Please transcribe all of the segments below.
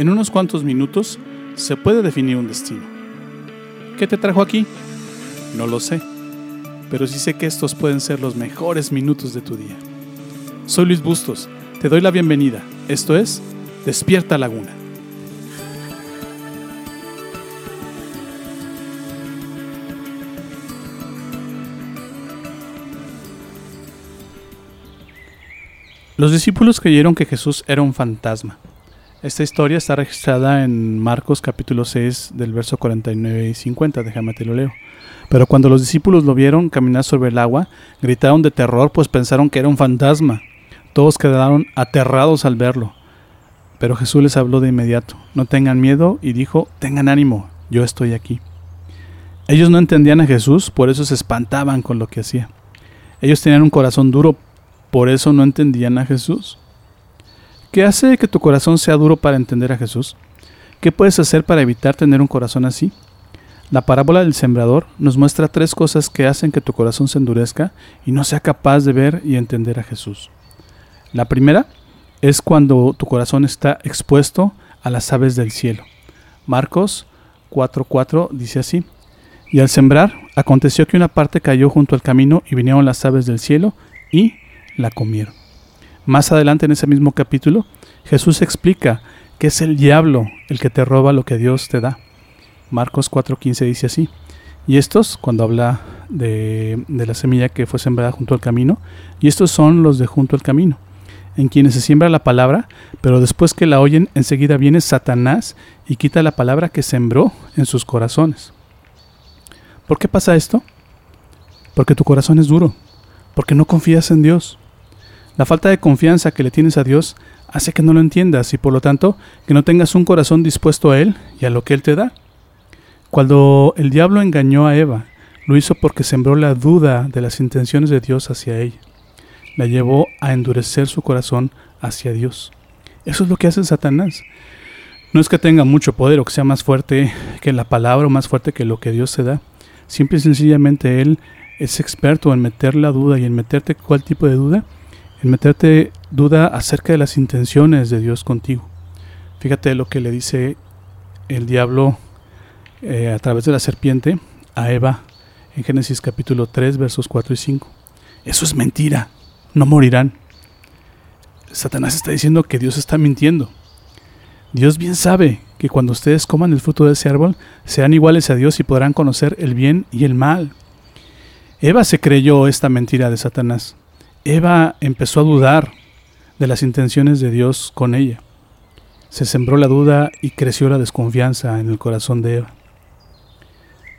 En unos cuantos minutos se puede definir un destino. ¿Qué te trajo aquí? No lo sé, pero sí sé que estos pueden ser los mejores minutos de tu día. Soy Luis Bustos, te doy la bienvenida. Esto es Despierta Laguna. Los discípulos creyeron que Jesús era un fantasma. Esta historia está registrada en Marcos capítulo 6 del verso 49 y 50, déjame te lo leo. Pero cuando los discípulos lo vieron caminar sobre el agua, gritaron de terror pues pensaron que era un fantasma. Todos quedaron aterrados al verlo. Pero Jesús les habló de inmediato, no tengan miedo y dijo, tengan ánimo, yo estoy aquí. Ellos no entendían a Jesús, por eso se espantaban con lo que hacía. Ellos tenían un corazón duro por eso no entendían a Jesús. ¿Qué hace que tu corazón sea duro para entender a Jesús? ¿Qué puedes hacer para evitar tener un corazón así? La parábola del sembrador nos muestra tres cosas que hacen que tu corazón se endurezca y no sea capaz de ver y entender a Jesús. La primera es cuando tu corazón está expuesto a las aves del cielo. Marcos 4:4 dice así, y al sembrar, aconteció que una parte cayó junto al camino y vinieron las aves del cielo y la comieron. Más adelante en ese mismo capítulo, Jesús explica que es el diablo el que te roba lo que Dios te da. Marcos 4:15 dice así. Y estos, cuando habla de, de, la semilla que fue sembrada junto al camino, y estos son los de junto al camino, en quienes se siembra la palabra, pero después que la oyen, enseguida viene Satanás y quita la palabra que sembró en sus corazones. ¿Por qué pasa esto? Porque tu corazón es duro, porque no confías en Dios. La falta de confianza que le tienes a Dios hace que no lo entiendas y por lo tanto que no tengas un corazón dispuesto a Él y a lo que Él te da. Cuando el diablo engañó a Eva, lo hizo porque sembró la duda de las intenciones de Dios hacia ella. La llevó a endurecer su corazón hacia Dios. Eso es lo que hace Satanás. No es que tenga mucho poder o que sea más fuerte que la palabra o más fuerte que lo que Dios te da. Simple y sencillamente Él es experto en meter la duda y en meterte cuál tipo de duda en meterte duda acerca de las intenciones de Dios contigo. Fíjate lo que le dice el diablo eh, a través de la serpiente a Eva en Génesis capítulo 3 versos 4 y 5. Eso es mentira, no morirán. Satanás está diciendo que Dios está mintiendo. Dios bien sabe que cuando ustedes coman el fruto de ese árbol, sean iguales a Dios y podrán conocer el bien y el mal. Eva se creyó esta mentira de Satanás. Eva empezó a dudar de las intenciones de Dios con ella. Se sembró la duda y creció la desconfianza en el corazón de Eva.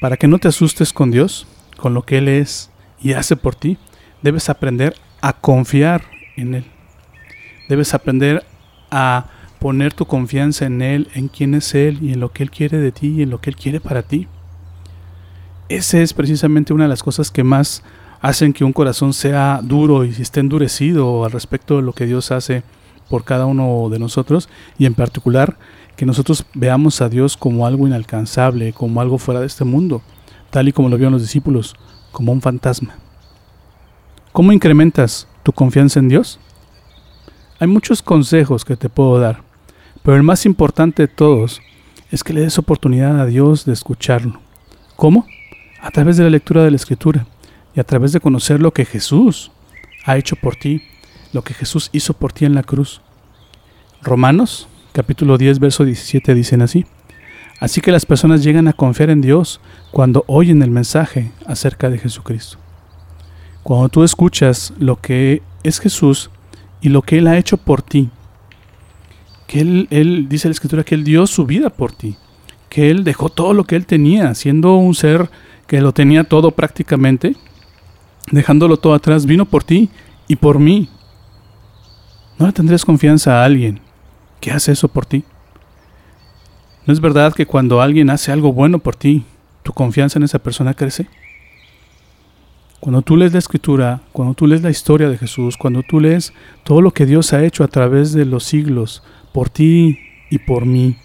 Para que no te asustes con Dios, con lo que Él es y hace por ti, debes aprender a confiar en Él. Debes aprender a poner tu confianza en Él, en quién es Él y en lo que Él quiere de ti y en lo que Él quiere para ti. Esa es precisamente una de las cosas que más hacen que un corazón sea duro y esté endurecido al respecto de lo que Dios hace por cada uno de nosotros y en particular que nosotros veamos a Dios como algo inalcanzable, como algo fuera de este mundo, tal y como lo vieron los discípulos, como un fantasma. ¿Cómo incrementas tu confianza en Dios? Hay muchos consejos que te puedo dar, pero el más importante de todos es que le des oportunidad a Dios de escucharlo. ¿Cómo? A través de la lectura de la Escritura y a través de conocer lo que Jesús ha hecho por ti, lo que Jesús hizo por ti en la cruz. Romanos capítulo 10 verso 17 dicen así. Así que las personas llegan a confiar en Dios cuando oyen el mensaje acerca de Jesucristo. Cuando tú escuchas lo que es Jesús y lo que Él ha hecho por ti, que Él, él dice la Escritura que Él dio su vida por ti, que Él dejó todo lo que Él tenía, siendo un ser que lo tenía todo prácticamente, dejándolo todo atrás, vino por ti y por mí. ¿No le tendrías confianza a alguien que hace eso por ti? ¿No es verdad que cuando alguien hace algo bueno por ti, tu confianza en esa persona crece? Cuando tú lees la escritura, cuando tú lees la historia de Jesús, cuando tú lees todo lo que Dios ha hecho a través de los siglos, por ti y por mí,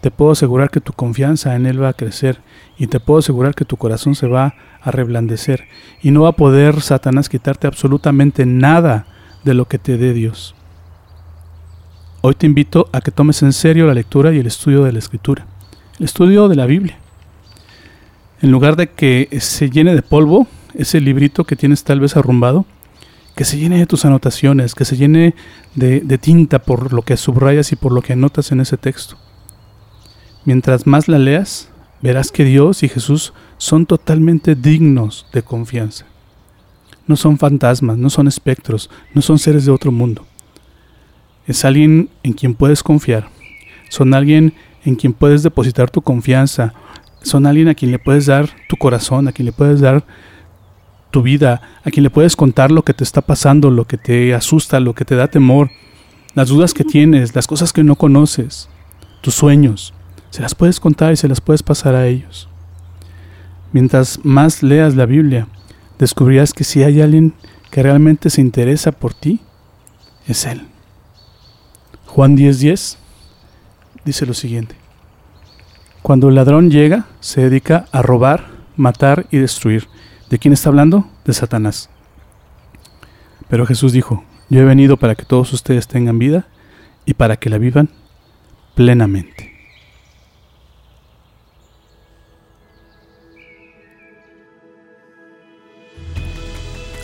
te puedo asegurar que tu confianza en Él va a crecer y te puedo asegurar que tu corazón se va a reblandecer y no va a poder Satanás quitarte absolutamente nada de lo que te dé Dios. hoy te invito a que tomes en serio la lectura y el estudio de la escritura, el estudio de la Biblia. En lugar de que se llene de polvo ese librito que tienes tal vez arrumbado, que se llene de tus anotaciones, que se llene de, de tinta por lo que subrayas y por lo que anotas en ese texto. Mientras más la leas, verás que Dios y Jesús son totalmente dignos de confianza. No son fantasmas, no son espectros, no son seres de otro mundo. Es alguien en quien puedes confiar. Son alguien en quien puedes depositar tu confianza. Son alguien a quien le puedes dar tu corazón, a quien le puedes dar tu vida, a quien le puedes contar lo que te está pasando, lo que te asusta, lo que te da temor, las dudas que tienes, las cosas que no conoces, tus sueños. Se las puedes contar y se las puedes pasar a ellos. Mientras más leas la Biblia, descubrirás que si hay alguien que realmente se interesa por ti, es Él. Juan 10:10 dice lo siguiente. Cuando el ladrón llega, se dedica a robar, matar y destruir. ¿De quién está hablando? De Satanás. Pero Jesús dijo, yo he venido para que todos ustedes tengan vida y para que la vivan plenamente.